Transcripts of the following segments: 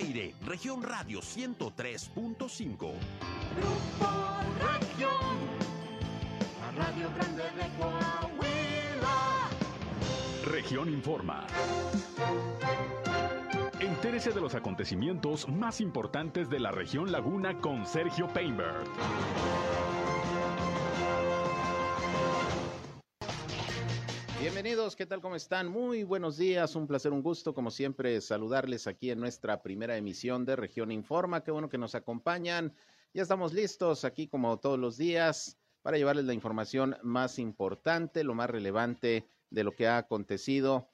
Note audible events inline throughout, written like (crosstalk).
aire, región radio 103.5. Grupo Región, la radio grande de Coahuila. Región Informa. Entérese de los acontecimientos más importantes de la región Laguna con Sergio Painberg. Bienvenidos, ¿qué tal? ¿Cómo están? Muy buenos días, un placer, un gusto, como siempre, saludarles aquí en nuestra primera emisión de Región Informa. Qué bueno que nos acompañan. Ya estamos listos aquí como todos los días para llevarles la información más importante, lo más relevante de lo que ha acontecido,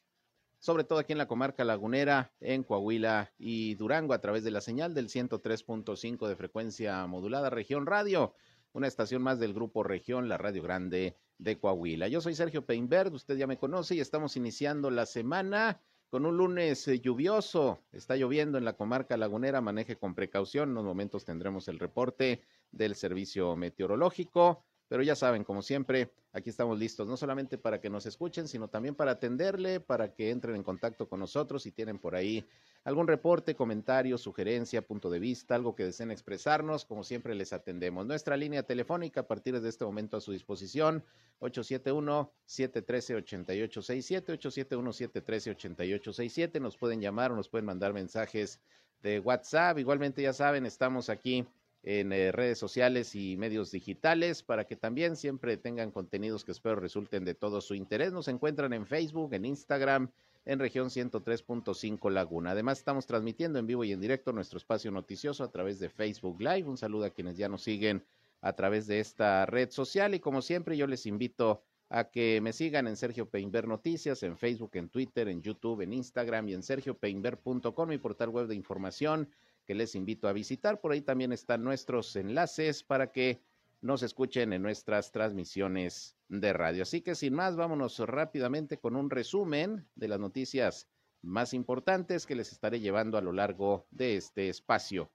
sobre todo aquí en la comarca lagunera, en Coahuila y Durango, a través de la señal del 103.5 de frecuencia modulada Región Radio, una estación más del grupo Región, la Radio Grande de Coahuila. Yo soy Sergio Peinberg, usted ya me conoce y estamos iniciando la semana con un lunes eh, lluvioso. Está lloviendo en la comarca lagunera, maneje con precaución. En unos momentos tendremos el reporte del servicio meteorológico. Pero ya saben, como siempre, aquí estamos listos, no solamente para que nos escuchen, sino también para atenderle, para que entren en contacto con nosotros si tienen por ahí algún reporte, comentario, sugerencia, punto de vista, algo que deseen expresarnos, como siempre les atendemos. Nuestra línea telefónica a partir de este momento a su disposición, 871-713-8867, 871-713-8867. Nos pueden llamar o nos pueden mandar mensajes de WhatsApp. Igualmente, ya saben, estamos aquí en eh, redes sociales y medios digitales para que también siempre tengan contenidos que espero resulten de todo su interés. Nos encuentran en Facebook, en Instagram, en región 103.5 Laguna. Además, estamos transmitiendo en vivo y en directo nuestro espacio noticioso a través de Facebook Live. Un saludo a quienes ya nos siguen a través de esta red social y como siempre yo les invito a que me sigan en Sergio Peinber Noticias, en Facebook, en Twitter, en YouTube, en Instagram y en sergiopeinber.com, mi portal web de información que les invito a visitar. Por ahí también están nuestros enlaces para que nos escuchen en nuestras transmisiones de radio. Así que sin más, vámonos rápidamente con un resumen de las noticias más importantes que les estaré llevando a lo largo de este espacio.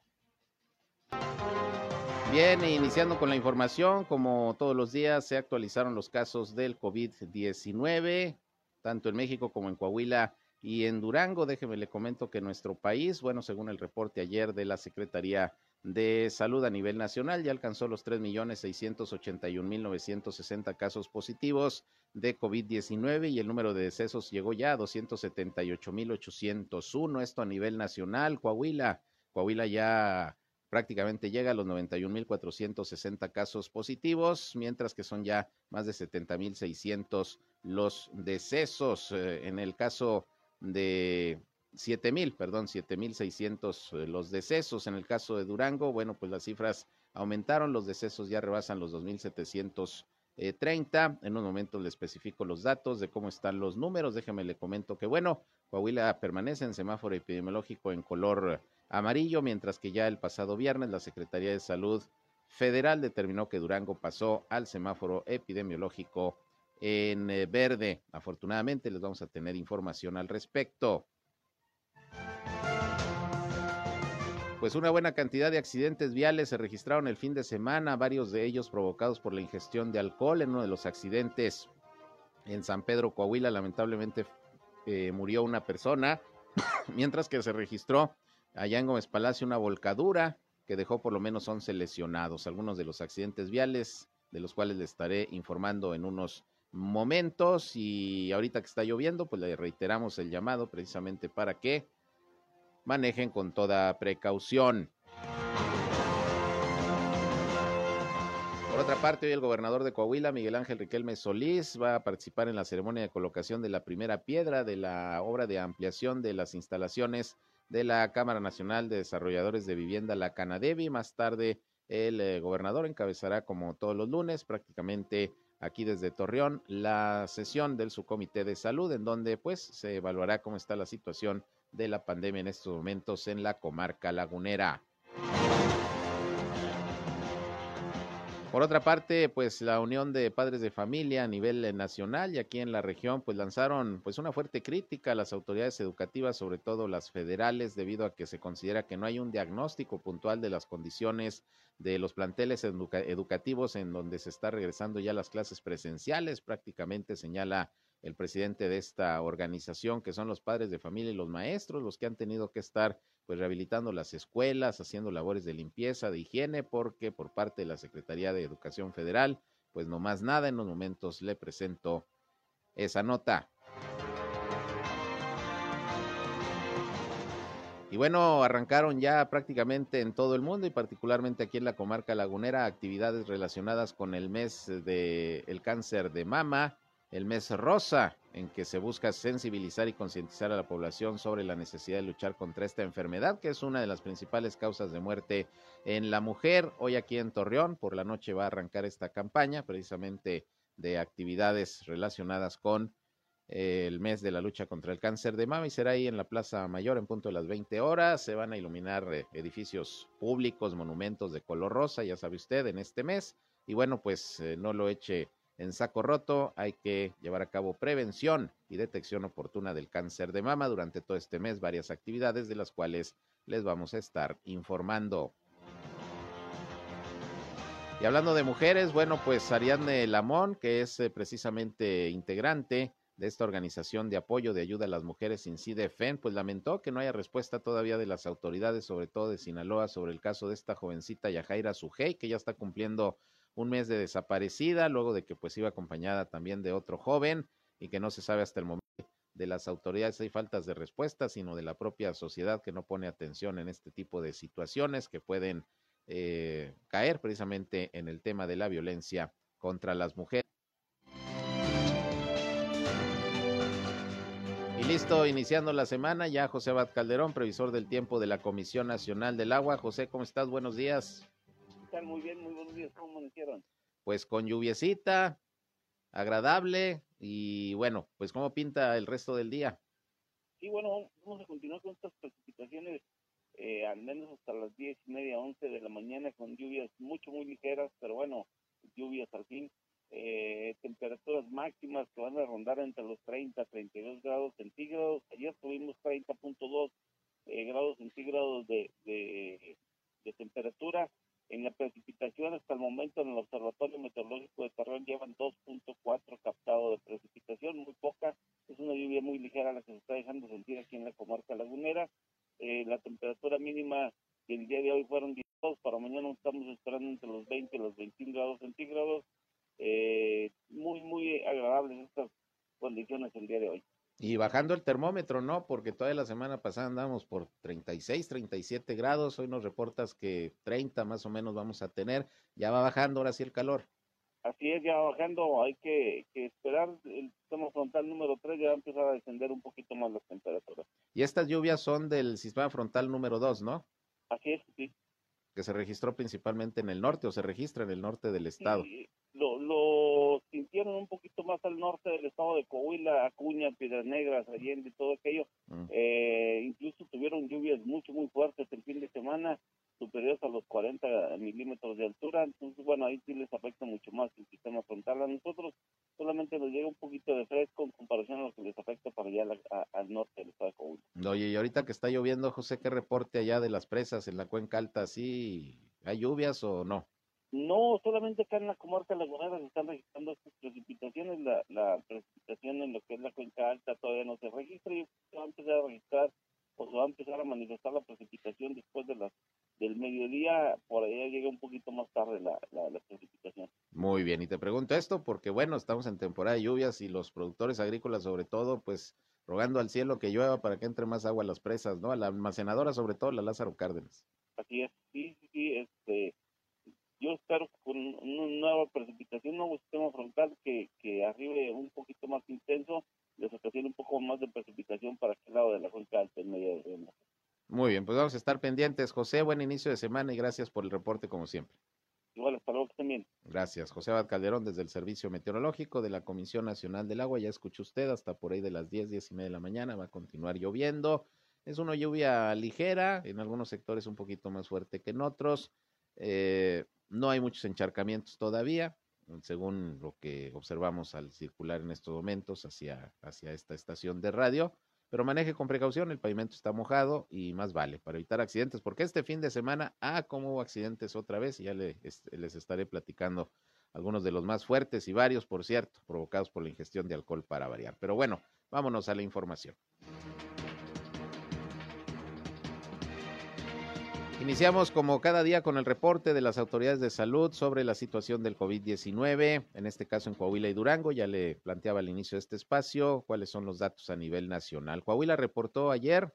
Bien, iniciando con la información, como todos los días se actualizaron los casos del COVID-19, tanto en México como en Coahuila y en Durango, déjeme le comento que nuestro país, bueno, según el reporte ayer de la Secretaría de Salud a nivel nacional, ya alcanzó los 3.681.960 casos positivos de COVID-19 y el número de decesos llegó ya a 278.801, esto a nivel nacional. Coahuila, Coahuila ya prácticamente llega a los 91.460 casos positivos, mientras que son ya más de 70.600 los decesos. Eh, en el caso de siete mil, perdón, siete mil seiscientos eh, los decesos. En el caso de Durango, bueno, pues las cifras aumentaron, los decesos ya rebasan los dos mil setecientos treinta. En un momento le especifico los datos de cómo están los números. Déjeme le comento que, bueno, Coahuila permanece en semáforo epidemiológico en color amarillo, mientras que ya el pasado viernes la Secretaría de Salud Federal determinó que Durango pasó al semáforo epidemiológico en eh, verde. Afortunadamente les vamos a tener información al respecto. Pues una buena cantidad de accidentes viales se registraron el fin de semana, varios de ellos provocados por la ingestión de alcohol. En uno de los accidentes en San Pedro, Coahuila, lamentablemente eh, murió una persona, (coughs) mientras que se registró allá en Gómez Palacio una volcadura que dejó por lo menos 11 lesionados. Algunos de los accidentes viales, de los cuales les estaré informando en unos momentos y ahorita que está lloviendo, pues le reiteramos el llamado precisamente para que manejen con toda precaución. Por otra parte, hoy el gobernador de Coahuila, Miguel Ángel Riquelme Solís, va a participar en la ceremonia de colocación de la primera piedra de la obra de ampliación de las instalaciones de la Cámara Nacional de Desarrolladores de Vivienda, la Canadevi. Más tarde, el eh, gobernador encabezará, como todos los lunes, prácticamente aquí desde Torreón la sesión del subcomité de salud en donde pues se evaluará cómo está la situación de la pandemia en estos momentos en la comarca lagunera. Por otra parte, pues la Unión de Padres de Familia a nivel eh, nacional y aquí en la región, pues lanzaron pues una fuerte crítica a las autoridades educativas, sobre todo las federales, debido a que se considera que no hay un diagnóstico puntual de las condiciones de los planteles educativos en donde se está regresando ya las clases presenciales, prácticamente señala el presidente de esta organización, que son los padres de familia y los maestros, los que han tenido que estar pues rehabilitando las escuelas, haciendo labores de limpieza, de higiene, porque por parte de la Secretaría de Educación Federal, pues no más nada, en los momentos le presento esa nota. Y bueno, arrancaron ya prácticamente en todo el mundo y particularmente aquí en la comarca lagunera actividades relacionadas con el mes del el cáncer de mama, el mes rosa, en que se busca sensibilizar y concientizar a la población sobre la necesidad de luchar contra esta enfermedad, que es una de las principales causas de muerte en la mujer. Hoy aquí en Torreón, por la noche va a arrancar esta campaña precisamente de actividades relacionadas con el mes de la lucha contra el cáncer de mama y será ahí en la Plaza Mayor en punto de las 20 horas. Se van a iluminar eh, edificios públicos, monumentos de color rosa, ya sabe usted, en este mes. Y bueno, pues eh, no lo eche en saco roto, hay que llevar a cabo prevención y detección oportuna del cáncer de mama durante todo este mes, varias actividades de las cuales les vamos a estar informando. Y hablando de mujeres, bueno, pues Ariadne Lamón, que es eh, precisamente integrante de esta organización de apoyo de ayuda a las mujeres FEN, pues lamentó que no haya respuesta todavía de las autoridades, sobre todo de Sinaloa, sobre el caso de esta jovencita Yajaira Sujei, que ya está cumpliendo un mes de desaparecida, luego de que pues iba acompañada también de otro joven y que no se sabe hasta el momento de las autoridades hay faltas de respuesta, sino de la propia sociedad que no pone atención en este tipo de situaciones que pueden eh, caer precisamente en el tema de la violencia contra las mujeres. Y listo, iniciando la semana, ya José Abad Calderón, previsor del tiempo de la Comisión Nacional del Agua. José, ¿cómo estás? Buenos días. Están muy bien, muy buenos días. ¿Cómo amanecieron? Pues con lluviecita, agradable y bueno, pues ¿cómo pinta el resto del día? Sí, bueno, vamos a continuar con estas precipitaciones eh, al menos hasta las diez y media, once de la mañana con lluvias mucho, muy ligeras, pero bueno, lluvias al fin eh, temperaturas máximas que van a rondar entre los 30 a 32 grados centígrados. Ayer tuvimos 30.2 eh, grados centígrados de, de, temperatura. En la precipitación hasta el momento en el Observatorio Meteorológico de Torreón llevan 2.4 captado de precipitación, muy poca. Es una lluvia muy ligera la que se está dejando sentir aquí en la comarca lagunera. Eh, la temperatura mínima del día de hoy fueron 12, para mañana estamos esperando entre los 20 y los 21 grados centígrados eh, muy, muy agradables estas condiciones el día de hoy. Y bajando el termómetro, ¿no? Porque toda la semana pasada andamos por 36, 37 grados. Hoy nos reportas que 30 más o menos vamos a tener. Ya va bajando ahora sí el calor. Así es, ya va bajando. Hay que, esperar. El sistema frontal número 3 ya va a empezar a descender un poquito más las temperaturas. Y estas lluvias son del sistema frontal número 2, ¿no? Así es, sí. Que se registró principalmente en el norte o se registra en el norte del estado. Sí, lo, lo sintieron un poquito más al norte del estado de Coahuila, Acuña, Piedras Negras, Allende, todo aquello. Mm. Eh, incluso tuvieron lluvias mucho, muy fuertes el fin de semana, superiores a los 40 milímetros de altura. Entonces, bueno, ahí sí les afecta mucho más el sistema frontal. A nosotros solamente nos llega un poquito de fresco en comparación a lo que les afecta para allá al norte del estado de Coahuila. Oye, y ahorita que está lloviendo, José, ¿qué reporte allá de las presas en la cuenca alta? ¿Sí hay lluvias o no? No, solamente acá en la comarca lagunera se están registrando estas precipitaciones. La, la precipitación en lo que es la cuenca alta todavía no se registra y se va a empezar a registrar o se va a empezar a manifestar la precipitación después de las del mediodía. Por allá llega un poquito más tarde la, la, precipitación. Muy bien, y te pregunto esto porque, bueno, estamos en temporada de lluvias y los productores agrícolas, sobre todo, pues rogando al cielo que llueva para que entre más agua a las presas, ¿no? A la almacenadora, sobre todo, la Lázaro Cárdenas. Así es, sí, sí, sí, este yo espero con una nueva precipitación, un nuevo sistema frontal que, que arribe un poquito más intenso, les ocasione un poco más de precipitación para aquel lado de la cuenca alta en medio de Muy bien, pues vamos a estar pendientes. José, buen inicio de semana y gracias por el reporte como siempre. Igual, hasta luego también. Gracias. José Abad Calderón desde el Servicio Meteorológico de la Comisión Nacional del Agua. Ya escuchó usted, hasta por ahí de las 10, 10 y media de la mañana va a continuar lloviendo. Es una lluvia ligera, en algunos sectores un poquito más fuerte que en otros. Eh, no hay muchos encharcamientos todavía, según lo que observamos al circular en estos momentos hacia, hacia esta estación de radio. Pero maneje con precaución, el pavimento está mojado y más vale para evitar accidentes, porque este fin de semana, ah, como hubo accidentes otra vez y ya les estaré platicando algunos de los más fuertes y varios, por cierto, provocados por la ingestión de alcohol para variar. Pero bueno, vámonos a la información. Iniciamos como cada día con el reporte de las autoridades de salud sobre la situación del COVID-19, en este caso en Coahuila y Durango. Ya le planteaba al inicio de este espacio cuáles son los datos a nivel nacional. Coahuila reportó ayer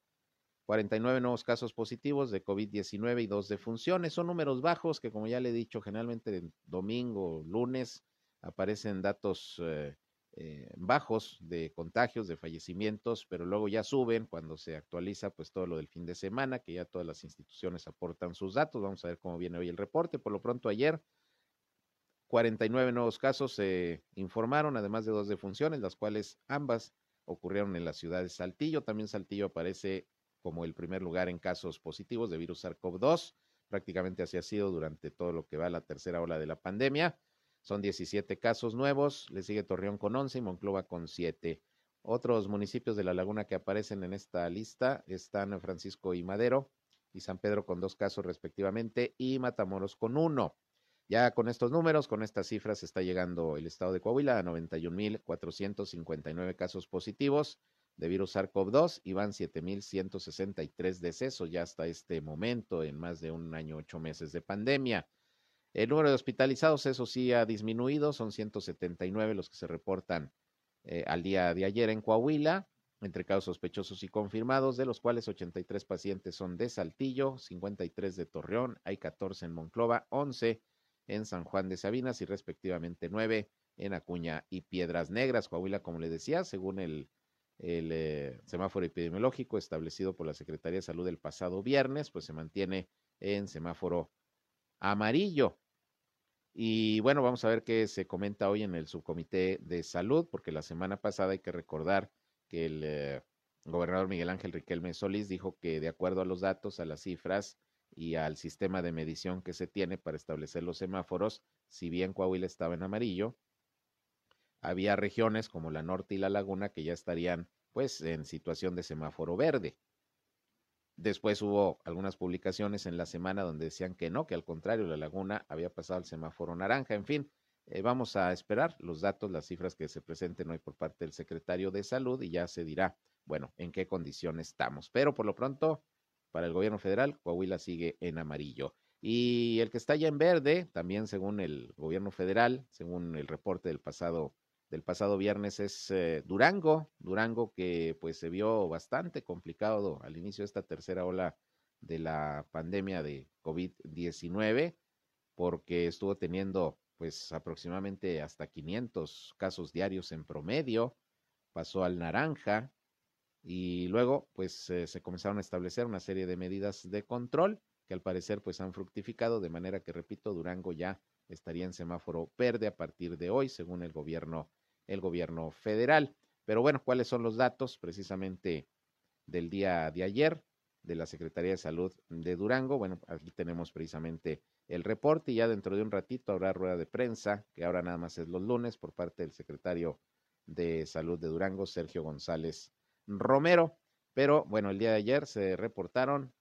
49 nuevos casos positivos de COVID-19 y dos defunciones. Son números bajos que, como ya le he dicho, generalmente domingo, lunes aparecen datos eh, eh, bajos de contagios, de fallecimientos, pero luego ya suben cuando se actualiza pues todo lo del fin de semana, que ya todas las instituciones aportan sus datos. Vamos a ver cómo viene hoy el reporte. Por lo pronto ayer 49 nuevos casos se informaron, además de dos defunciones, las cuales ambas ocurrieron en la ciudad de Saltillo. También Saltillo aparece como el primer lugar en casos positivos de virus SARS-CoV-2. Prácticamente así ha sido durante todo lo que va la tercera ola de la pandemia. Son 17 casos nuevos, le sigue Torreón con 11 y Monclova con 7. Otros municipios de la laguna que aparecen en esta lista están Francisco y Madero y San Pedro con dos casos respectivamente y Matamoros con uno. Ya con estos números, con estas cifras, está llegando el estado de Coahuila a 91.459 casos positivos de virus SARS-CoV-2 y van 7.163 decesos ya hasta este momento en más de un año, ocho meses de pandemia. El número de hospitalizados, eso sí, ha disminuido, son 179 los que se reportan eh, al día de ayer en Coahuila, entre casos sospechosos y confirmados, de los cuales 83 pacientes son de Saltillo, 53 de Torreón, hay 14 en Monclova, 11 en San Juan de Sabinas y respectivamente 9 en Acuña y Piedras Negras. Coahuila, como le decía, según el, eh, semáforo epidemiológico establecido por la Secretaría de Salud el pasado viernes, pues se mantiene en semáforo amarillo. Y bueno, vamos a ver qué se comenta hoy en el subcomité de salud, porque la semana pasada hay que recordar que el eh, gobernador Miguel Ángel Riquelme Solís dijo que de acuerdo a los datos, a las cifras y al sistema de medición que se tiene para establecer los semáforos, si bien Coahuila estaba en amarillo, había regiones como la norte y la laguna que ya estarían pues en situación de semáforo verde. Después hubo algunas publicaciones en la semana donde decían que no, que al contrario, la laguna había pasado al semáforo naranja. En fin, eh, vamos a esperar los datos, las cifras que se presenten hoy por parte del secretario de salud y ya se dirá, bueno, en qué condición estamos. Pero por lo pronto, para el gobierno federal, Coahuila sigue en amarillo. Y el que está ya en verde, también según el gobierno federal, según el reporte del pasado del pasado viernes es eh, Durango, Durango que pues se vio bastante complicado al inicio de esta tercera ola de la pandemia de COVID-19 porque estuvo teniendo pues aproximadamente hasta 500 casos diarios en promedio, pasó al naranja y luego pues eh, se comenzaron a establecer una serie de medidas de control que al parecer pues han fructificado de manera que repito Durango ya estaría en semáforo verde a partir de hoy, según el gobierno, el gobierno federal. Pero bueno, ¿cuáles son los datos precisamente del día de ayer de la Secretaría de Salud de Durango? Bueno, aquí tenemos precisamente el reporte y ya dentro de un ratito habrá rueda de prensa, que ahora nada más es los lunes, por parte del secretario de Salud de Durango, Sergio González Romero. Pero bueno, el día de ayer se reportaron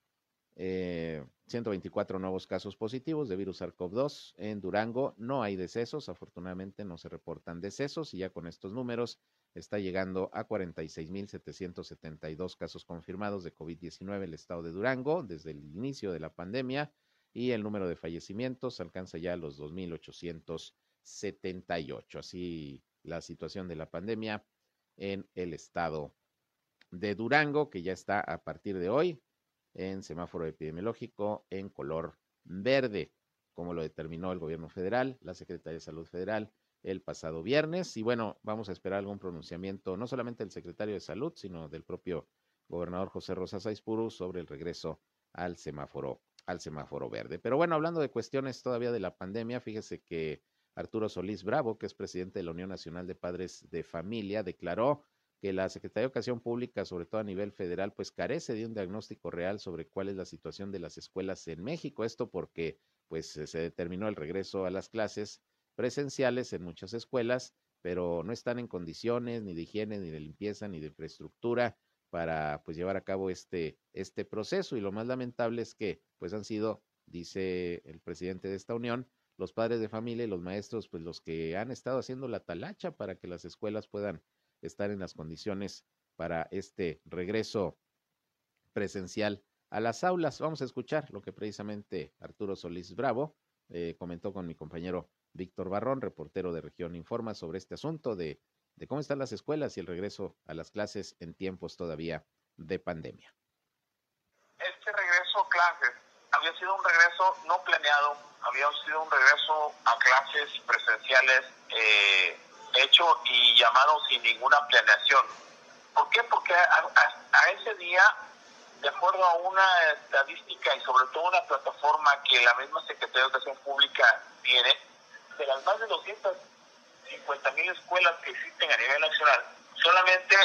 eh, 124 nuevos casos positivos de virus SARS-CoV-2 en Durango. No hay decesos, afortunadamente no se reportan decesos y ya con estos números está llegando a 46.772 casos confirmados de COVID-19 el estado de Durango desde el inicio de la pandemia y el número de fallecimientos alcanza ya los 2.878. Así la situación de la pandemia en el estado de Durango, que ya está a partir de hoy en semáforo epidemiológico en color verde, como lo determinó el gobierno federal, la Secretaría de Salud Federal el pasado viernes. Y bueno, vamos a esperar algún pronunciamiento, no solamente del secretario de Salud, sino del propio gobernador José Rosas Aispuru sobre el regreso al semáforo, al semáforo verde. Pero bueno, hablando de cuestiones todavía de la pandemia, fíjese que Arturo Solís Bravo, que es presidente de la Unión Nacional de Padres de Familia, declaró que la Secretaría de Educación Pública, sobre todo a nivel federal, pues carece de un diagnóstico real sobre cuál es la situación de las escuelas en México. Esto porque pues se determinó el regreso a las clases presenciales en muchas escuelas, pero no están en condiciones ni de higiene, ni de limpieza, ni de infraestructura para pues llevar a cabo este, este proceso. Y lo más lamentable es que pues han sido, dice el presidente de esta unión, los padres de familia y los maestros, pues los que han estado haciendo la talacha para que las escuelas puedan estar en las condiciones para este regreso presencial a las aulas. Vamos a escuchar lo que precisamente Arturo Solís Bravo eh, comentó con mi compañero Víctor Barrón, reportero de Región Informa, sobre este asunto de, de cómo están las escuelas y el regreso a las clases en tiempos todavía de pandemia. Este regreso a clases había sido un regreso no planeado, había sido un regreso a clases presenciales eh, hecho y llamado sin ninguna planeación. ¿Por qué? Porque a, ese día de acuerdo a una estadística y sobre todo una plataforma que la misma Secretaría de Educación Pública tiene, de las más de 250 mil escuelas que existen a nivel nacional, solamente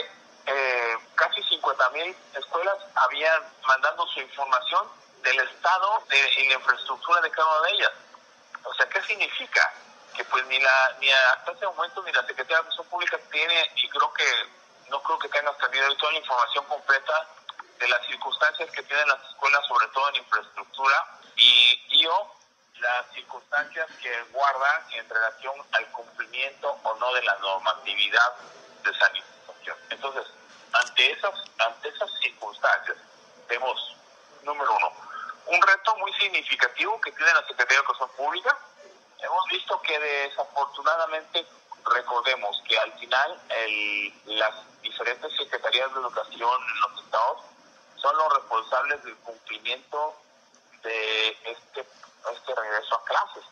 eh, casi 50 mil escuelas habían mandando su información del estado de, y la infraestructura de cada una de ellas. O sea, ¿qué significa? Que pues ni la ni hasta ese momento ni la Secretaría de Educación Pública tiene, y creo que no creo que tenga hasta toda la información completa de las circunstancias que tienen las escuelas, sobre todo en infraestructura, y, o las circunstancias que guardan en relación al cumplimiento o no de la normatividad de sanitización. Entonces, ante esas, ante esas circunstancias, vemos, número uno, un reto muy significativo que tiene la Secretaría de Educación Pública. Hemos visto que desafortunadamente, recordemos que al final el, las diferentes secretarías de educación en los estados son los responsables del cumplimiento de este, este regreso a clases.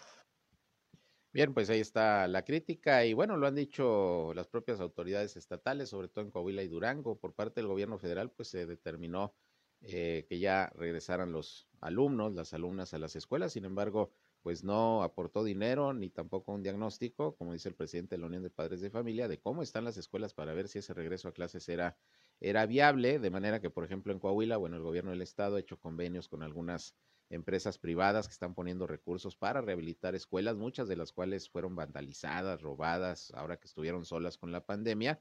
Bien, pues ahí está la crítica y bueno, lo han dicho las propias autoridades estatales, sobre todo en Coahuila y Durango, por parte del gobierno federal, pues se determinó eh, que ya regresaran los alumnos, las alumnas a las escuelas, sin embargo, pues no aportó dinero ni tampoco un diagnóstico, como dice el presidente de la Unión de Padres de Familia, de cómo están las escuelas para ver si ese regreso a clases era era viable, de manera que, por ejemplo, en Coahuila, bueno, el gobierno del estado ha hecho convenios con algunas empresas privadas que están poniendo recursos para rehabilitar escuelas, muchas de las cuales fueron vandalizadas, robadas, ahora que estuvieron solas con la pandemia,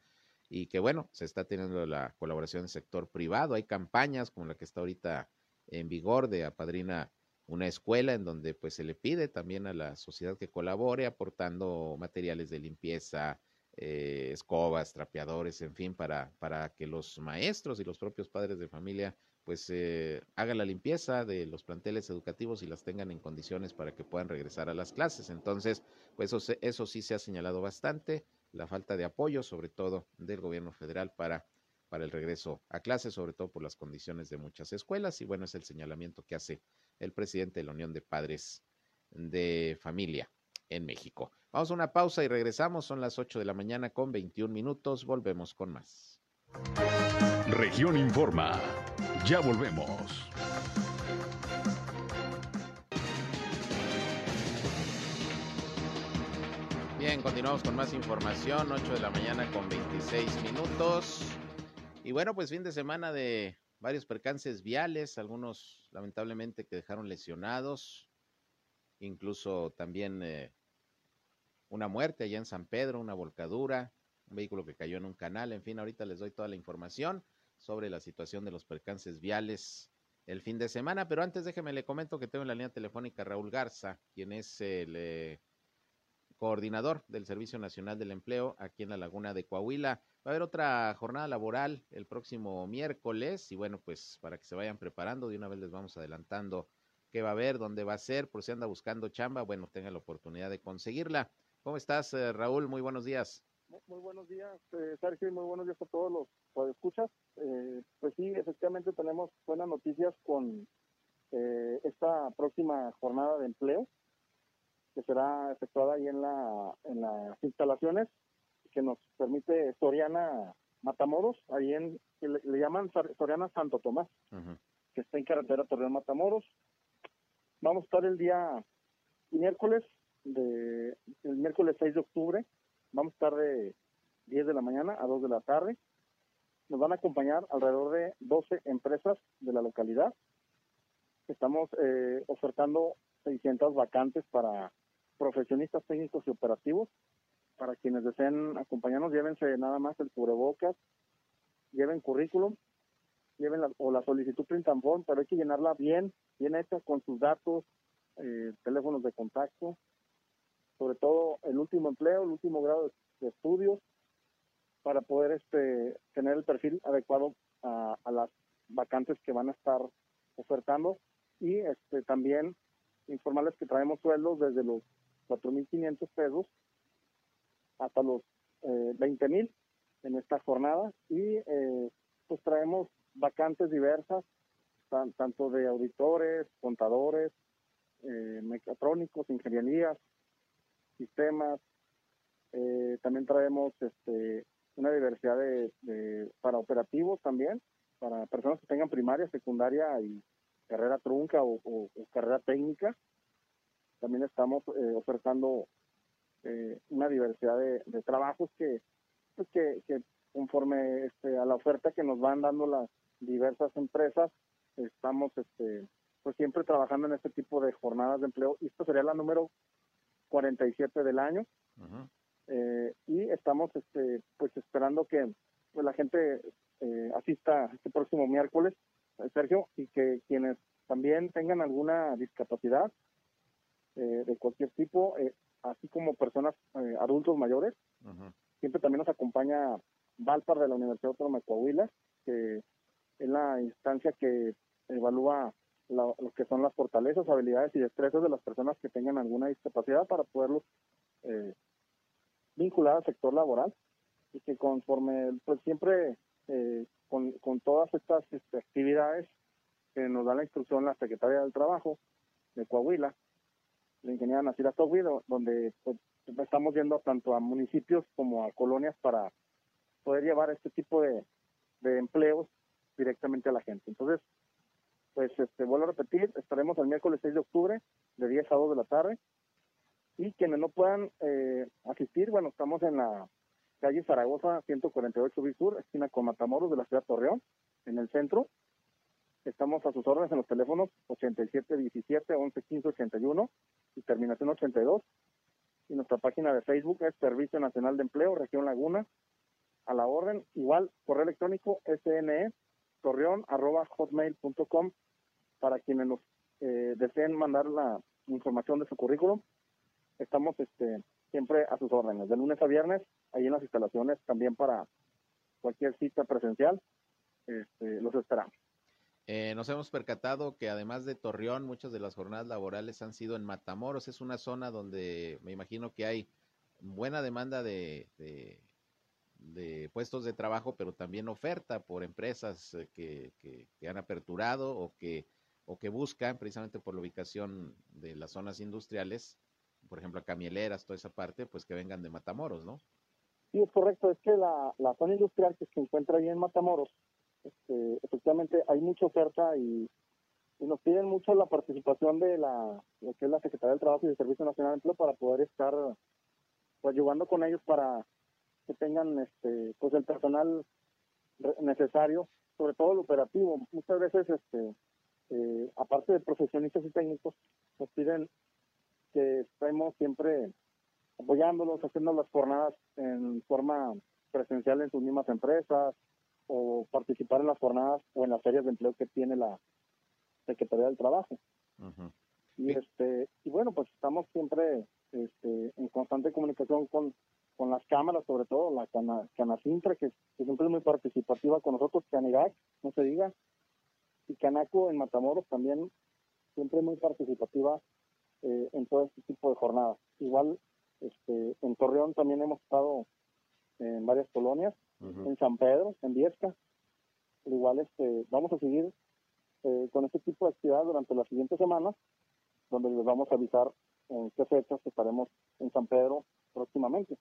y que bueno, se está teniendo la colaboración del sector privado. Hay campañas como la que está ahorita en vigor de Apadrina una escuela en donde pues se le pide también a la sociedad que colabore aportando materiales de limpieza, eh, escobas, trapeadores, en fin, para, para que los maestros y los propios padres de familia pues eh, hagan la limpieza de los planteles educativos y las tengan en condiciones para que puedan regresar a las clases. Entonces, pues eso, eso sí se ha señalado bastante, la falta de apoyo, sobre todo del gobierno federal para, para el regreso a clases, sobre todo por las condiciones de muchas escuelas. Y bueno, es el señalamiento que hace el presidente de la Unión de Padres de Familia en México. Vamos a una pausa y regresamos. Son las 8 de la mañana con 21 minutos. Volvemos con más. Región Informa. Ya volvemos. Bien, continuamos con más información. 8 de la mañana con 26 minutos. Y bueno, pues fin de semana de varios percances viales, algunos lamentablemente que dejaron lesionados, incluso también eh, una muerte allá en San Pedro, una volcadura, un vehículo que cayó en un canal, en fin, ahorita les doy toda la información sobre la situación de los percances viales el fin de semana, pero antes déjeme le comento que tengo en la línea telefónica Raúl Garza, quien es el eh, coordinador del Servicio Nacional del Empleo aquí en la Laguna de Coahuila. Va a haber otra jornada laboral el próximo miércoles y bueno, pues para que se vayan preparando, de una vez les vamos adelantando qué va a haber, dónde va a ser, por si anda buscando chamba, bueno, tenga la oportunidad de conseguirla. ¿Cómo estás, eh, Raúl? Muy buenos días. Muy, buenos días, eh, Sergio, y muy buenos días a todos los que escuchas. Eh, pues sí, efectivamente tenemos buenas noticias con eh, esta próxima jornada de empleo que será efectuada ahí en, la, en las instalaciones que nos permite Soriana Matamoros, ahí en, le, llaman Soriana Santo Tomás, que está en carretera Torreón Matamoros. Vamos a estar el día miércoles de el miércoles 6 de octubre. Vamos a estar de 10 de la mañana a 2 de la tarde. Nos van a acompañar alrededor de 12 empresas de la localidad. Estamos eh, ofertando 600 vacantes para profesionistas técnicos y operativos. Para quienes deseen acompañarnos, llévense nada más el cubrebocas, lleven currículum, lleven la, o la solicitud print and form, pero hay que llenarla bien, bien hecha con sus datos, eh, teléfonos de contacto, sobre todo el último empleo, el último grado de, estudios, para poder este, tener el perfil adecuado a, las vacantes que van a estar ofertando y este, también informarles que traemos sueldos desde los 4.500 pesos hasta los eh, 20.000 en esta jornada y eh, pues traemos vacantes diversas, tanto de auditores, contadores, eh, mecatrónicos, ingenierías, sistemas. Eh, también traemos este, una diversidad de, para operativos también, para personas que tengan primaria, secundaria y carrera trunca o, carrera técnica. También estamos eh, ofertando eh, una diversidad de, trabajos que, pues que, que, conforme este, a la oferta que nos van dando las diversas empresas, estamos este, pues siempre trabajando en este tipo de jornadas de empleo. Y esto sería la número 47 del año. Eh, y estamos este, pues esperando que pues, la gente eh, asista este próximo miércoles, eh, Sergio, y que quienes también tengan alguna discapacidad de cualquier tipo, así como personas adultos mayores, siempre también nos acompaña Valpar de la Universidad Autónoma de Coahuila, que es la instancia que evalúa lo, que son las fortalezas, habilidades y destrezas de las personas que tengan alguna discapacidad para poderlos eh, vincular al sector laboral. Y que conforme, pues siempre eh, con, con, todas estas este, actividades que nos da la instrucción la Secretaría del Trabajo de Coahuila, la ingeniera Nacira Togui, donde pues, estamos yendo tanto a municipios como a colonias para poder llevar este tipo de, de empleos directamente a la gente. Entonces, pues este, vuelvo a repetir, estaremos el miércoles 6 de octubre de 10 a 2 de la tarde. Y quienes no puedan eh, asistir, bueno, estamos en la calle Zaragoza 148 Sur, esquina con Matamoros de la ciudad de Torreón, en el centro. Estamos a sus órdenes en los teléfonos 8717 111581 y terminación 82. Y nuestra página de Facebook es Servicio Nacional de Empleo, Región Laguna. A la orden, igual, correo electrónico SNE torreón arroba hotmail.com para quienes nos eh, deseen mandar la información de su currículum. Estamos este, siempre a sus órdenes, de lunes a viernes, ahí en las instalaciones también para cualquier cita presencial. Este, los esperamos. Eh, nos hemos percatado que además de Torreón, muchas de las jornadas laborales han sido en Matamoros. Es una zona donde me imagino que hay buena demanda de, de puestos de trabajo, pero también oferta por empresas eh, que, que, han aperturado o que, o que buscan, precisamente por la ubicación de las zonas industriales, por ejemplo, a camieleras, toda esa parte, pues que vengan de Matamoros, ¿no? Sí, es correcto. Es que la, la zona industrial que se encuentra ahí en Matamoros, este, efectivamente hay mucha oferta y, nos piden mucho la participación de la, lo que es la Secretaría del Trabajo y del Servicio Nacional de Empleo para poder estar pues ayudando con ellos para que tengan este pues el personal necesario, sobre todo el operativo. Muchas veces, este eh, aparte de profesionistas y técnicos, nos piden que estemos siempre apoyándolos, haciendo las jornadas en forma presencial en sus mismas empresas o participar en las jornadas o en las ferias de empleo que tiene la Secretaría del Trabajo. Y este y bueno, pues estamos siempre este, en constante comunicación con con las cámaras, sobre todo la Cana, Canacintra, que, siempre es muy participativa con nosotros, Canigac, no se diga, y Canaco en Matamoros también siempre muy participativa eh, en todo este tipo de jornadas. Igual este, en Torreón también hemos estado en varias colonias, en San Pedro, en Viesca. Igual este, vamos a seguir eh, con este tipo de actividad durante las siguientes semanas, donde les vamos a avisar en qué fechas estaremos en San Pedro próximamente.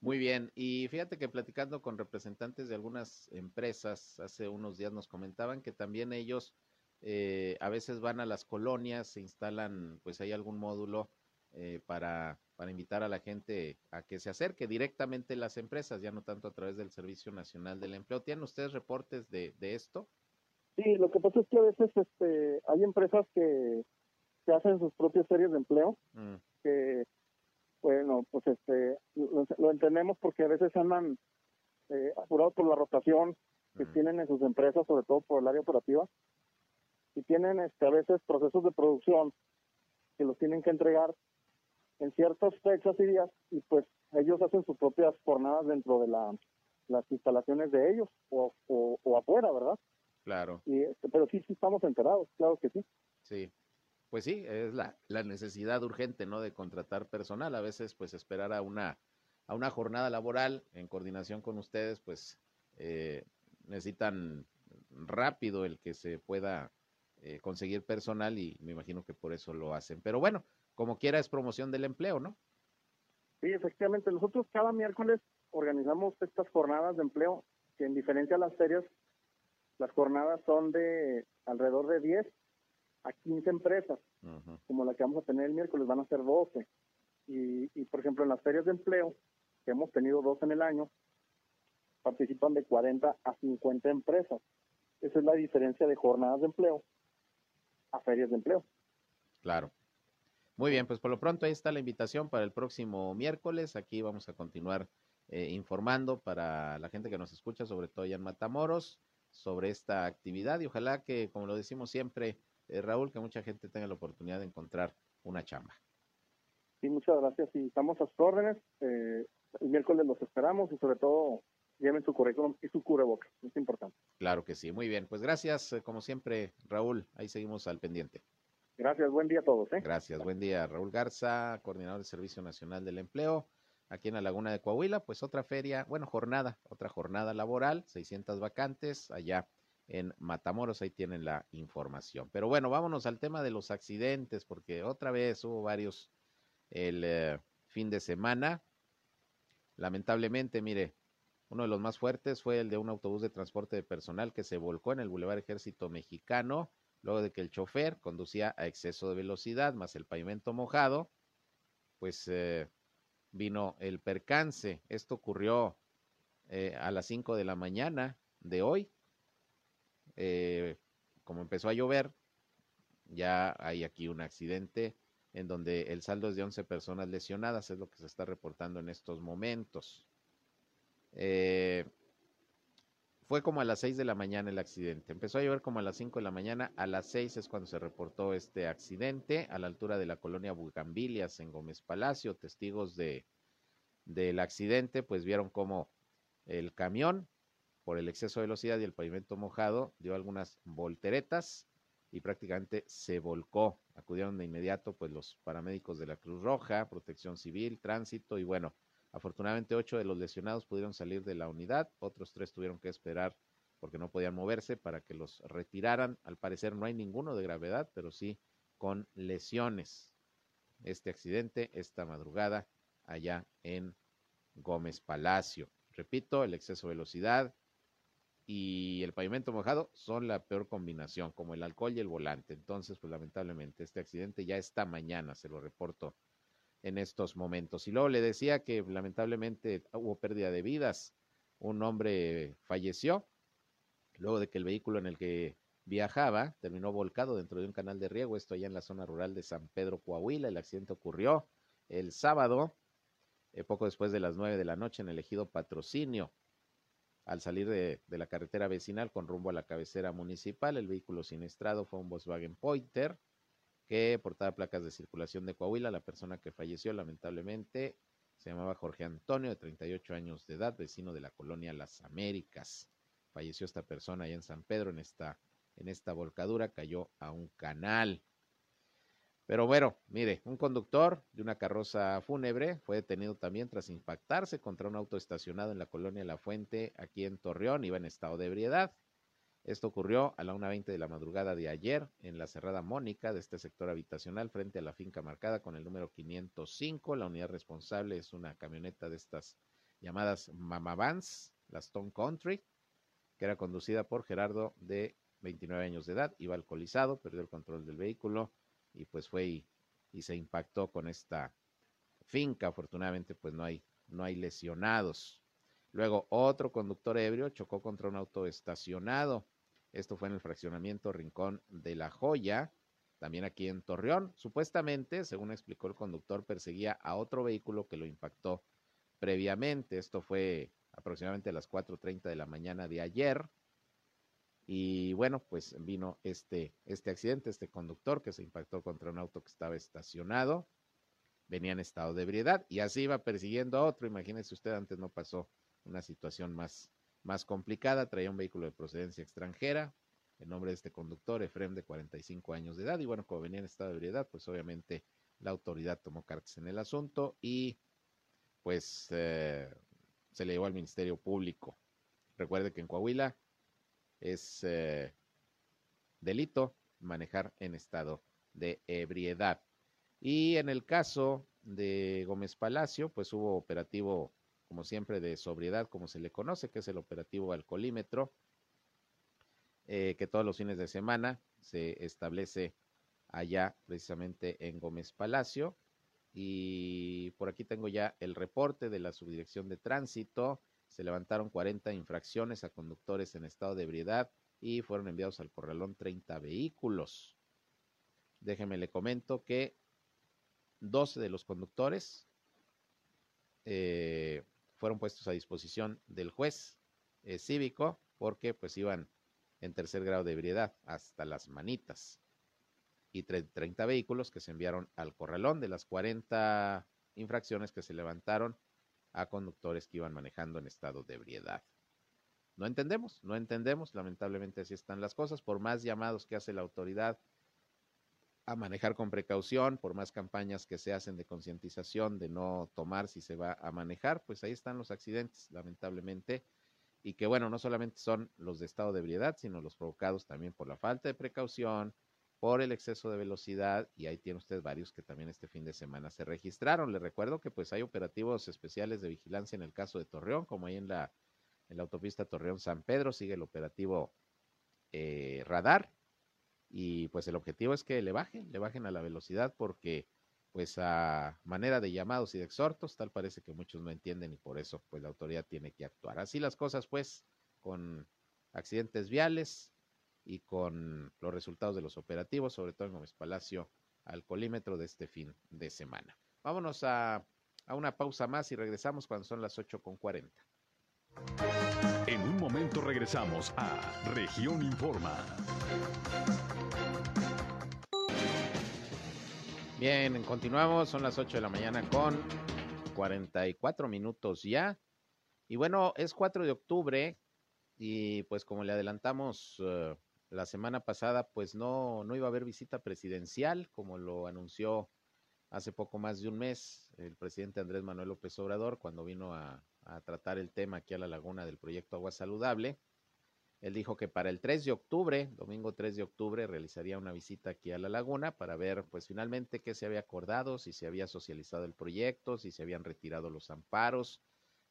Muy bien, y fíjate que platicando con representantes de algunas empresas, hace unos días nos comentaban que también ellos eh, a veces van a las colonias, se instalan, pues hay algún módulo eh, para, para invitar a la gente a que se acerque directamente las empresas, ya no tanto a través del Servicio Nacional del Empleo. ¿Tienen ustedes reportes de, de esto? Sí, lo que pasa es que a veces este, hay empresas que, que hacen sus propias series de empleo, mm. que bueno, pues este, lo, entendemos porque a veces andan eh, apurados por la rotación que tienen en sus empresas, sobre todo por el área operativa, y tienen este, a veces procesos de producción que los tienen que entregar en ciertas fechas y días y pues ellos hacen sus propias jornadas dentro de la, las instalaciones de ellos o, o, afuera, ¿verdad? Claro. Y, este, pero sí, sí estamos enterados, claro que sí. Sí. Pues sí, es la, la necesidad urgente, ¿no? De contratar personal. A veces, pues, esperar a una, a una jornada laboral en coordinación con ustedes, pues, eh, necesitan rápido el que se pueda eh, conseguir personal y me imagino que por eso lo hacen. Pero bueno, como quiera es promoción del empleo, ¿no? Sí, efectivamente. Nosotros cada miércoles organizamos estas jornadas de empleo que en diferencia a las ferias, las jornadas son de alrededor de 10 a 15 empresas, como la que vamos a tener el miércoles, van a ser 12. Y, y, por ejemplo, en las ferias de empleo, que hemos tenido dos en el año, participan de 40 a 50 empresas. Esa es la diferencia de jornadas de empleo a ferias de empleo. Claro. Muy bien, pues por lo pronto ahí está la invitación para el próximo miércoles. Aquí vamos a continuar eh, informando para la gente que nos escucha, sobre todo ya en Matamoros, sobre esta actividad y ojalá que, como lo decimos siempre, eh, Raúl, que mucha gente tenga la oportunidad de encontrar una chamba. Sí, muchas gracias. Y estamos a sus órdenes. Eh, el miércoles los esperamos y sobre todo lleven su currículum y su cubreboca. Es importante. Claro que sí. Muy bien. Pues gracias, como siempre, Raúl. Ahí seguimos al pendiente. Gracias, buen día a todos. ¿eh? Gracias, buen día. Raúl Garza, coordinador del Servicio Nacional del Empleo, aquí en la Laguna de Coahuila, pues otra feria, bueno, jornada, otra jornada laboral, 600 vacantes allá en Matamoros, ahí tienen la información. Pero bueno, vámonos al tema de los accidentes, porque otra vez hubo varios el eh, fin de semana. Lamentablemente, mire, uno de los más fuertes fue el de un autobús de transporte de personal que se volcó en el Boulevard Ejército Mexicano luego de que el chofer conducía a exceso de velocidad más el pavimento mojado, pues eh, vino el percance. Esto ocurrió eh, a las 5 de la mañana de hoy. Eh, como empezó a llover, ya hay aquí un accidente en donde el saldo es de 11 personas lesionadas, es lo que se está reportando en estos momentos. Eh, fue como a las 6 de la mañana el accidente. Empezó a llover como a las 5 de la mañana. A las 6 es cuando se reportó este accidente a la altura de la colonia Bugambilias en Gómez Palacio. Testigos de, del accidente pues vieron como el camión por el exceso de velocidad y el pavimento mojado dio algunas volteretas y prácticamente se volcó. Acudieron de inmediato pues los paramédicos de la Cruz Roja, Protección Civil, Tránsito y bueno, Afortunadamente, ocho de los lesionados pudieron salir de la unidad, otros tres tuvieron que esperar porque no podían moverse para que los retiraran. Al parecer no hay ninguno de gravedad, pero sí con lesiones. Este accidente esta madrugada allá en Gómez Palacio. Repito, el exceso de velocidad y el pavimento mojado son la peor combinación, como el alcohol y el volante. Entonces, pues lamentablemente este accidente ya esta mañana, se lo reporto en estos momentos. Y luego le decía que lamentablemente hubo pérdida de vidas. Un hombre falleció luego de que el vehículo en el que viajaba terminó volcado dentro de un canal de riego, esto allá en la zona rural de San Pedro, Coahuila. El accidente ocurrió el sábado, eh, poco después de las nueve de la noche en el ejido Patrocinio. Al salir de, de, la carretera vecinal con rumbo a la cabecera municipal, el vehículo siniestrado fue un Volkswagen Pointer que portaba placas de circulación de Coahuila. La persona que falleció, lamentablemente, se llamaba Jorge Antonio, de 38 años de edad, vecino de la colonia Las Américas. Falleció esta persona allá en San Pedro, en esta, en esta volcadura, cayó a un canal. Pero bueno, mire, un conductor de una carroza fúnebre fue detenido también tras impactarse contra un auto estacionado en la colonia La Fuente, aquí en Torreón, iba en estado de ebriedad. Esto ocurrió a la 1.20 de la madrugada de ayer en la Cerrada Mónica de este sector habitacional frente a la finca marcada con el número 505. La unidad responsable es una camioneta de estas llamadas Mama Vans, la Stone Country, que era conducida por Gerardo de 29 años de edad. Iba alcoholizado, perdió el control del vehículo y pues fue y, y se impactó con esta finca. Afortunadamente pues no hay, no hay lesionados. Luego otro conductor ebrio chocó contra un auto estacionado esto fue en el fraccionamiento Rincón de la Joya, también aquí en Torreón. Supuestamente, según explicó el conductor, perseguía a otro vehículo que lo impactó previamente. Esto fue aproximadamente a las 4.30 de la mañana de ayer. Y bueno, pues vino este, este accidente, este conductor que se impactó contra un auto que estaba estacionado. venía en estado de ebriedad y así iba persiguiendo a otro. Imagínese usted, antes no pasó una situación más, más complicada, traía un vehículo de procedencia extranjera, el nombre de este conductor, Efrem, de 45 años de edad, y bueno, como venía en estado de ebriedad, pues obviamente la autoridad tomó cartas en el asunto y pues eh, se le llevó al Ministerio Público. Recuerde que en Coahuila es eh, delito manejar en estado de ebriedad. Y en el caso de Gómez Palacio, pues hubo operativo, como siempre, de sobriedad, como se le conoce, que es el operativo alcoholímetro, eh, que todos los fines de semana se establece allá precisamente en Gómez Palacio. Y por aquí tengo ya el reporte de la Subdirección de Tránsito. Se levantaron 40 infracciones a conductores en estado de ebriedad y fueron enviados al corralón 30 vehículos. Déjeme le comento que 12 de los conductores eh, fueron puestos a disposición del juez eh, cívico porque pues iban en tercer grado de ebriedad hasta las manitas y 30 vehículos que se enviaron al corralón de las 40 infracciones que se levantaron a conductores que iban manejando en estado de ebriedad. No entendemos, no entendemos, lamentablemente así están las cosas, por más llamados que hace la autoridad a manejar con precaución, por más campañas que se hacen de concientización de no tomar si se va a manejar, pues ahí están los accidentes, lamentablemente, y que bueno, no solamente son los de estado de ebriedad, sino los provocados también por la falta de precaución, por el exceso de velocidad y ahí tiene usted varios que también este fin de semana se registraron. Le recuerdo que pues hay operativos especiales de vigilancia en el caso de Torreón, como ahí en la, en la autopista Torreón San Pedro, sigue el operativo eh, radar y pues el objetivo es que le bajen, le bajen a la velocidad porque pues a manera de llamados y de exhortos, tal parece que muchos no entienden y por eso pues la autoridad tiene que actuar. Así las cosas pues con accidentes viales, y con los resultados de los operativos, sobre todo en Gómez Palacio, al colímetro de este fin de semana. Vámonos a, a una pausa más y regresamos cuando son las 8.40. En un momento regresamos a Región Informa. Bien, continuamos, son las 8 de la mañana con 44 minutos ya. Y bueno, es 4 de octubre y pues como le adelantamos uh, la semana pasada pues no, no iba a haber visita presidencial, como lo anunció hace poco más de un mes el presidente Andrés Manuel López Obrador cuando vino a, a tratar el tema aquí a la laguna del proyecto Agua Saludable. Él dijo que para el 3 de octubre, domingo 3 de octubre, realizaría una visita aquí a la laguna para ver, pues finalmente, qué se había acordado, si se había socializado el proyecto, si se habían retirado los amparos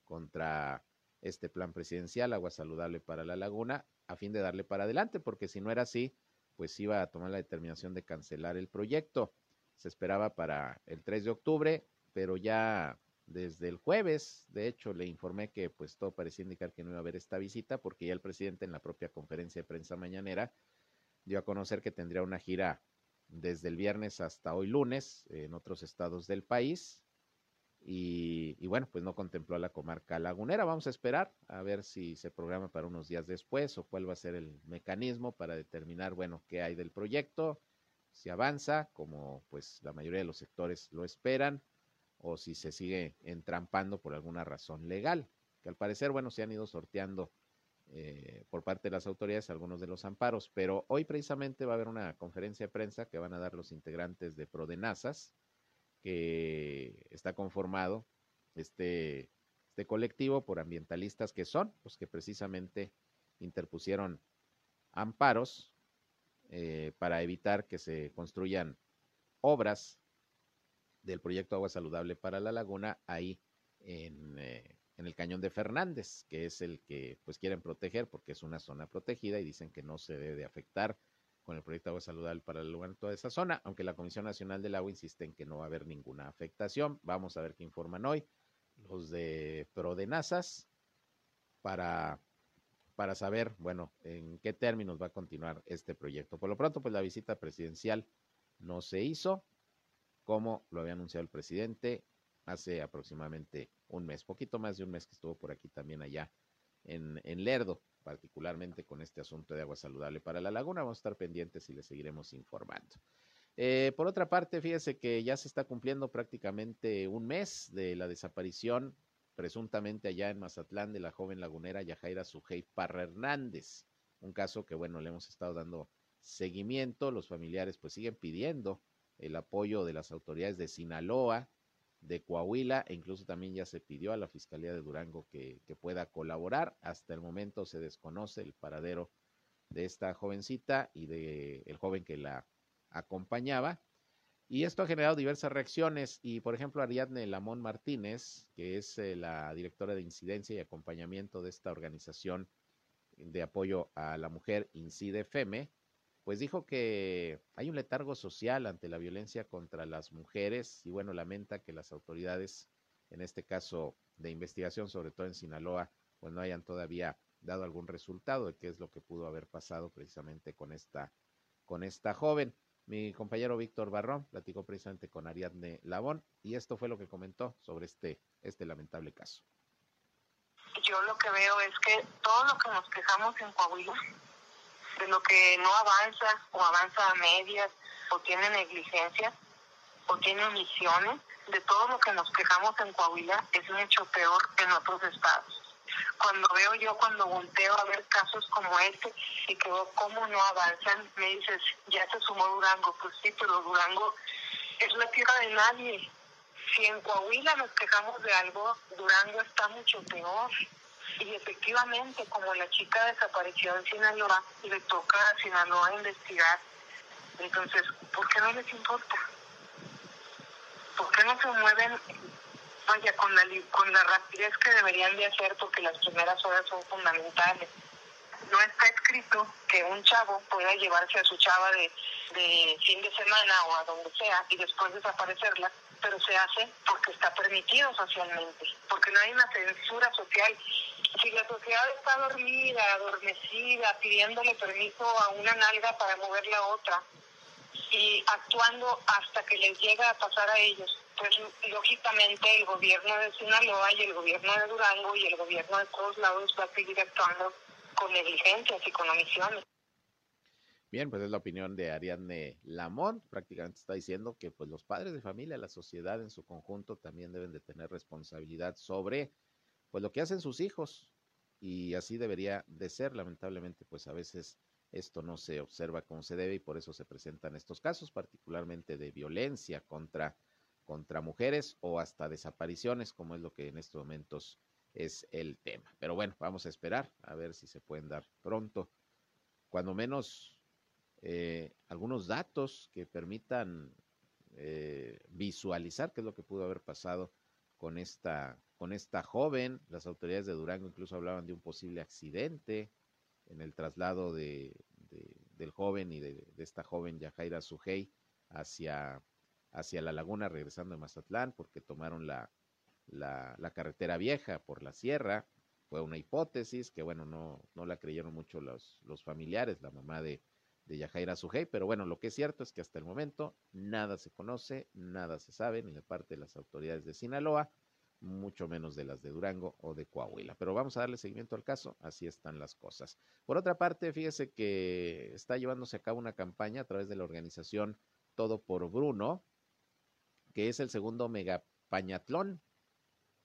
contra este plan presidencial, Agua Saludable para la Laguna, a fin de darle para adelante, porque si no era así, pues iba a tomar la determinación de cancelar el proyecto. Se esperaba para el 3 de octubre, pero ya desde el jueves, de hecho, le informé que pues todo parecía indicar que no iba a haber esta visita, porque ya el presidente en la propia conferencia de prensa mañanera dio a conocer que tendría una gira desde el viernes hasta hoy lunes en otros estados del país, y, bueno, pues no contempló a la comarca lagunera. Vamos a esperar a ver si se programa para unos días después o cuál va a ser el mecanismo para determinar, bueno, qué hay del proyecto, si avanza, como pues la mayoría de los sectores lo esperan, o si se sigue entrampando por alguna razón legal, que al parecer, bueno, se han ido sorteando eh, por parte de las autoridades algunos de los amparos, pero hoy precisamente va a haber una conferencia de prensa que van a dar los integrantes de Prodenazas, que está conformado este, este colectivo por ambientalistas que son los que precisamente interpusieron amparos eh, para evitar que se construyan obras del proyecto Agua Saludable para la Laguna ahí en, eh, en, el cañón de Fernández, que es el que pues quieren proteger porque es una zona protegida y dicen que no se debe afectar con el proyecto Agua Saludable para lugar en toda esa zona, aunque la Comisión Nacional del Agua insiste en que no va a haber ninguna afectación. Vamos a ver qué informan hoy los de Prodenazas para, para saber, bueno, en qué términos va a continuar este proyecto. Por lo pronto, pues la visita presidencial no se hizo, como lo había anunciado el presidente hace aproximadamente un mes, poquito más de un mes que estuvo por aquí también allá en, Lerdo particularmente con este asunto de agua saludable para la laguna. Vamos a estar pendientes y le seguiremos informando. Eh, por otra parte, fíjese que ya se está cumpliendo prácticamente un mes de la desaparición, presuntamente allá en Mazatlán, de la joven lagunera Yajaira Sujei Parra Hernández. Un caso que, bueno, le hemos estado dando seguimiento. Los familiares pues siguen pidiendo el apoyo de las autoridades de Sinaloa, de Coahuila e incluso también ya se pidió a la Fiscalía de Durango que, que pueda colaborar. Hasta el momento se desconoce el paradero de esta jovencita y de el joven que la acompañaba. Y esto ha generado diversas reacciones y, por ejemplo, Ariadne Lamón Martínez, que es eh, la directora de incidencia y acompañamiento de esta organización de apoyo a la mujer Incide FEME, pues dijo que hay un letargo social ante la violencia contra las mujeres y bueno, lamenta que las autoridades, en este caso de investigación, sobre todo en Sinaloa, pues no hayan todavía dado algún resultado de qué es lo que pudo haber pasado precisamente con esta, con esta joven. Mi compañero Víctor Barrón platicó precisamente con Ariadne Labón y esto fue lo que comentó sobre este, este lamentable caso. Yo lo que veo es que todo lo que nos quejamos en Coahuila, de lo que no avanza o avanza a medias o tiene negligencia o tiene omisiones, de todo lo que nos quejamos en Coahuila es mucho peor en otros estados cuando veo yo, cuando volteo a ver casos como este y que veo cómo no avanzan, me dices, ya se sumó Durango. Pues sí, pero Durango es la tierra de nadie. Si en Coahuila nos quejamos de algo, Durango está mucho peor. Y efectivamente, como la chica desapareció en Sinaloa, le toca a Sinaloa investigar. Entonces, ¿por qué no les importa? ¿Por qué no se mueven vaya, con la, con la rapidez que deberían de hacer porque las primeras horas son fundamentales. No está escrito que un chavo pueda llevarse a su chava de, de fin de semana o a donde sea y después desaparecerla, pero se hace porque está permitido socialmente, porque no hay una censura social. Si la sociedad está dormida, adormecida, pidiéndole permiso a una nalga para moverla a otra y actuando hasta que les llega a pasar a ellos, pues lógicamente el gobierno de Sinaloa y el gobierno de Durango y el gobierno de todos lados va a seguir actuando con negligencias y con omisiones. Bien, pues es la opinión de Ariadne Lamont, prácticamente está diciendo que pues los padres de familia, la sociedad en su conjunto también deben de tener responsabilidad sobre pues lo que hacen sus hijos y así debería de ser, lamentablemente pues a veces esto no se observa como se debe y por eso se presentan estos casos, particularmente de violencia contra contra mujeres o hasta desapariciones, como es lo que en estos momentos es el tema. Pero bueno, vamos a esperar a ver si se pueden dar pronto, cuando menos eh, algunos datos que permitan eh, visualizar qué es lo que pudo haber pasado con esta, con esta joven. Las autoridades de Durango incluso hablaban de un posible accidente en el traslado de, del joven y de, esta joven Yajaira Sujei hacia hacia la laguna regresando de Mazatlán porque tomaron la, la, carretera vieja por la sierra. Fue una hipótesis que, bueno, no, no la creyeron mucho los, los familiares, la mamá de, de Yajaira Sujei, pero bueno, lo que es cierto es que hasta el momento nada se conoce, nada se sabe, ni de parte de las autoridades de Sinaloa, mucho menos de las de Durango o de Coahuila. Pero vamos a darle seguimiento al caso, así están las cosas. Por otra parte, fíjese que está llevándose a cabo una campaña a través de la organización Todo por Bruno, que es el segundo megapañatlón,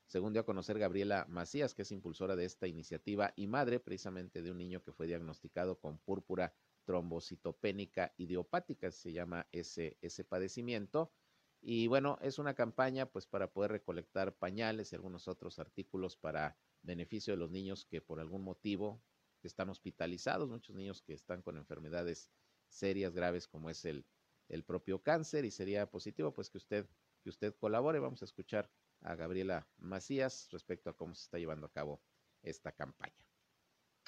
según dio a conocer Gabriela Macías, que es impulsora de esta iniciativa y madre precisamente de un niño que fue diagnosticado con púrpura trombocitopénica idiopática, se llama ese, ese padecimiento. Y bueno, es una campaña pues para poder recolectar pañales y algunos otros artículos para beneficio de los niños que por algún motivo están hospitalizados, muchos niños que están con enfermedades serias, graves como es el, el propio cáncer y sería positivo pues que usted que usted colabore. Vamos a escuchar a Gabriela Macías respecto a cómo se está llevando a cabo esta campaña.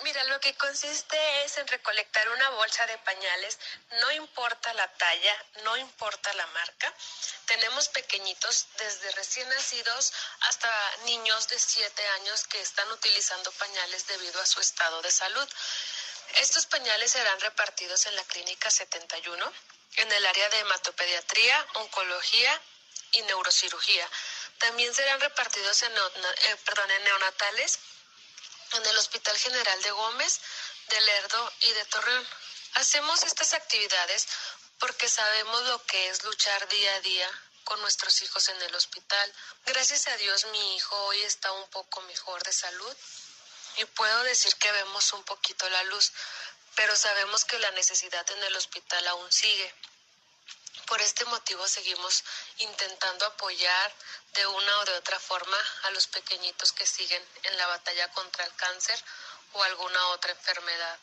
Mira, lo que consiste es en recolectar una bolsa de pañales, no importa la talla, no importa la marca. Tenemos pequeñitos desde recién nacidos hasta niños de 7 años que están utilizando pañales debido a su estado de salud. Estos pañales serán repartidos en la clínica 71 en el área de hematopediatría, oncología y neurocirugía. También serán repartidos en, eh, perdón, en neonatales en el Hospital General de Gómez, de Lerdo y de Torreón. Hacemos estas actividades porque sabemos lo que es luchar día a día con nuestros hijos en el hospital. Gracias a Dios mi hijo hoy está un poco mejor de salud y puedo decir que vemos un poquito la luz, pero sabemos que la necesidad en el hospital aún sigue. Seguimos intentando apoyar de una o de otra forma a los pequeñitos que siguen en la batalla contra el cáncer o alguna otra enfermedad.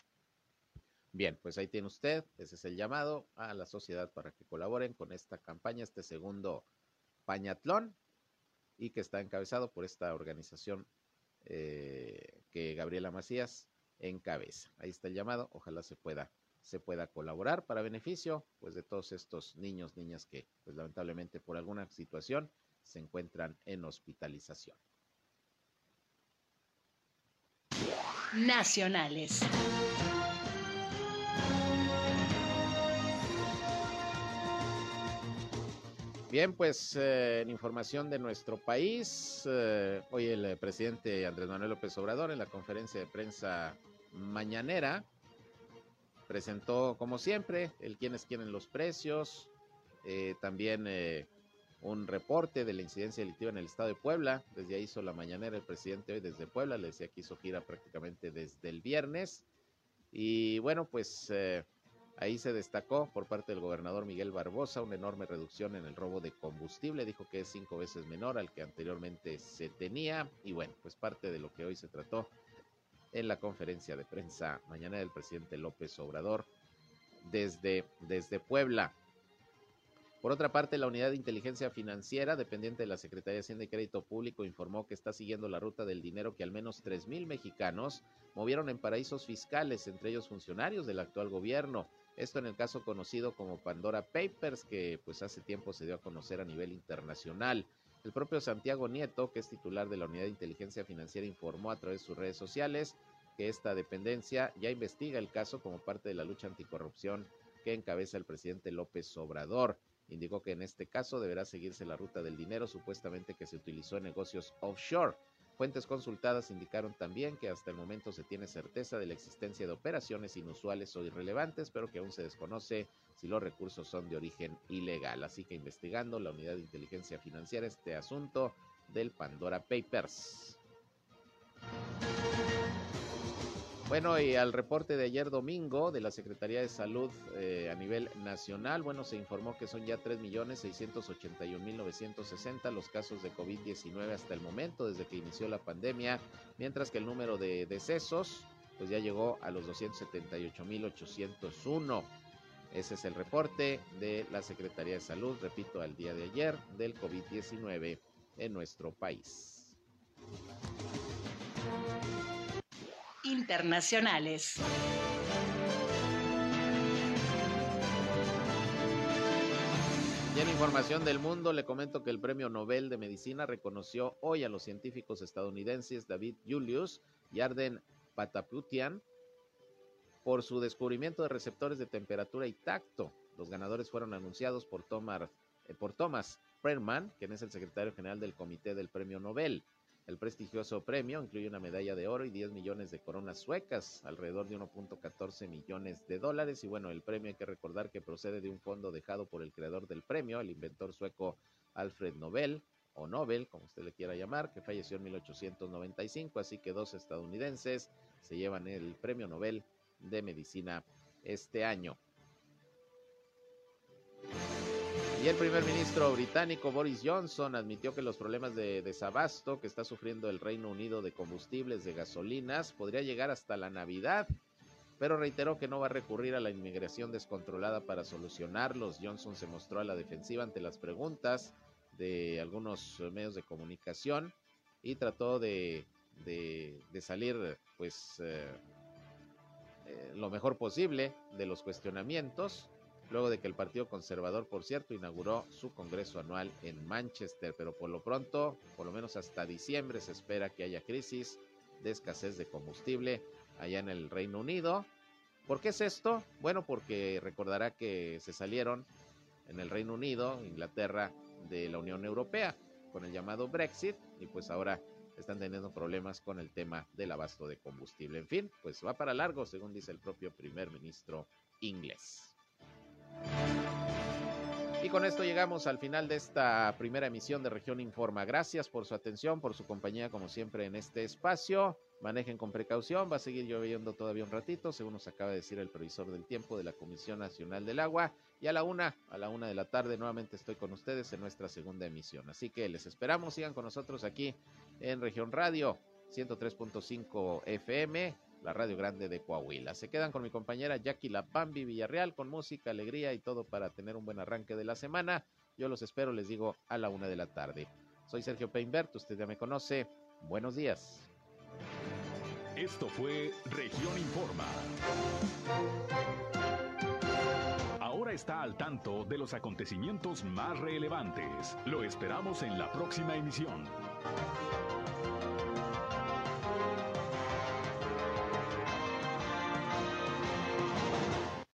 Bien, pues ahí tiene usted, ese es el llamado a la sociedad para que colaboren con esta campaña, este segundo pañatlón, y que está encabezado por esta organización eh, que Gabriela Macías encabeza. Ahí está el llamado, ojalá se pueda se pueda colaborar para beneficio pues de todos estos niños, niñas que pues lamentablemente por alguna situación se encuentran en hospitalización. Nacionales. Bien, pues eh, en información de nuestro país, eh, hoy el presidente Andrés Manuel López Obrador en la conferencia de prensa mañanera presentó, como siempre, el quiénes quieren los precios, también un reporte de la incidencia delictiva en el estado de Puebla. Desde ahí hizo la mañanera el presidente hoy desde Puebla, le decía que hizo gira prácticamente desde el viernes. Y bueno, pues Ahí se destacó por parte del gobernador Miguel Barbosa una enorme reducción en el robo de combustible. Dijo que es cinco veces menor al que anteriormente se tenía. Y bueno, pues parte de lo que hoy se trató en la conferencia de prensa mañana del presidente López Obrador desde, desde Puebla. Por otra parte, la Unidad de Inteligencia Financiera, dependiente de la Secretaría de Hacienda y Crédito Público, informó que está siguiendo la ruta del dinero que al menos 3.000 mexicanos movieron en paraísos fiscales, entre ellos funcionarios del actual gobierno. Esto en el caso conocido como Pandora Papers, que pues hace tiempo se dio a conocer a nivel internacional. El propio Santiago Nieto, que es titular de la Unidad de Inteligencia Financiera, informó a través de sus redes sociales que esta dependencia ya investiga el caso como parte de la lucha anticorrupción que encabeza el presidente López Obrador. Indicó que en este caso deberá seguirse la ruta del dinero supuestamente que se utilizó en negocios offshore. Fuentes consultadas indicaron también que hasta el momento se tiene certeza de la existencia de operaciones inusuales o irrelevantes, pero que aún se desconoce si los recursos son de origen ilegal. Así que investigando la unidad de inteligencia financiera este asunto del Pandora Papers. Bueno, y al reporte de ayer domingo de la Secretaría de Salud eh, a nivel nacional, bueno, se informó que son ya 3.681.960 los casos de COVID-19 hasta el momento, desde que inició la pandemia, mientras que el número de decesos, pues ya llegó a los 278.801. Ese es el reporte de la Secretaría de Salud, repito, al día de ayer del COVID-19 en nuestro país internacionales. Y en información del mundo, le comento que el Premio Nobel de Medicina reconoció hoy a los científicos estadounidenses David Julius y Arden Pataputian por su descubrimiento de receptores de temperatura y tacto. Los ganadores fueron anunciados por, eh, por Thomas Perlman, quien es el secretario general del Comité del Premio Nobel. El prestigioso premio incluye una medalla de oro y 10 millones de coronas suecas, alrededor de 1.14 millones de dólares. Y bueno, el premio hay que recordar que procede de un fondo dejado por el creador del premio, el inventor sueco Alfred Nobel, o Nobel, como usted le quiera llamar, que falleció en 1895. Así que dos estadounidenses se llevan el premio Nobel de Medicina este año. Y el primer ministro británico Boris Johnson admitió que los problemas de desabasto que está sufriendo el Reino Unido de combustibles de gasolinas podría llegar hasta la Navidad, pero reiteró que no va a recurrir a la inmigración descontrolada para solucionarlos. Johnson se mostró a la defensiva ante las preguntas de algunos medios de comunicación y trató de, salir pues eh, eh, lo mejor posible de los cuestionamientos luego de que el Partido Conservador, por cierto, inauguró su Congreso anual en Manchester, pero por lo pronto, por lo menos hasta diciembre, se espera que haya crisis de escasez de combustible allá en el Reino Unido. ¿Por qué es esto? Bueno, porque recordará que se salieron en el Reino Unido, Inglaterra, de la Unión Europea con el llamado Brexit y pues ahora están teniendo problemas con el tema del abasto de combustible. En fin, pues va para largo, según dice el propio primer ministro inglés. Y con esto llegamos al final de esta primera emisión de Región Informa. Gracias por su atención, por su compañía como siempre en este espacio. Manejen con precaución, va a seguir lloviendo todavía un ratito, según nos acaba de decir el previsor del tiempo de la Comisión Nacional del Agua. Y a la una, a la una de la tarde, nuevamente estoy con ustedes en nuestra segunda emisión. Así que les esperamos, sigan con nosotros aquí en Región Radio 103.5 FM, la Radio Grande de Coahuila. Se quedan con mi compañera Jackie La Bambi Villarreal con música, alegría y todo para tener un buen arranque de la semana. Yo los espero, les digo, a la una de la tarde. Soy Sergio Peinbert, usted ya me conoce. Buenos días. Esto fue Región Informa. Ahora está al tanto de los acontecimientos más relevantes. Lo esperamos en la próxima emisión.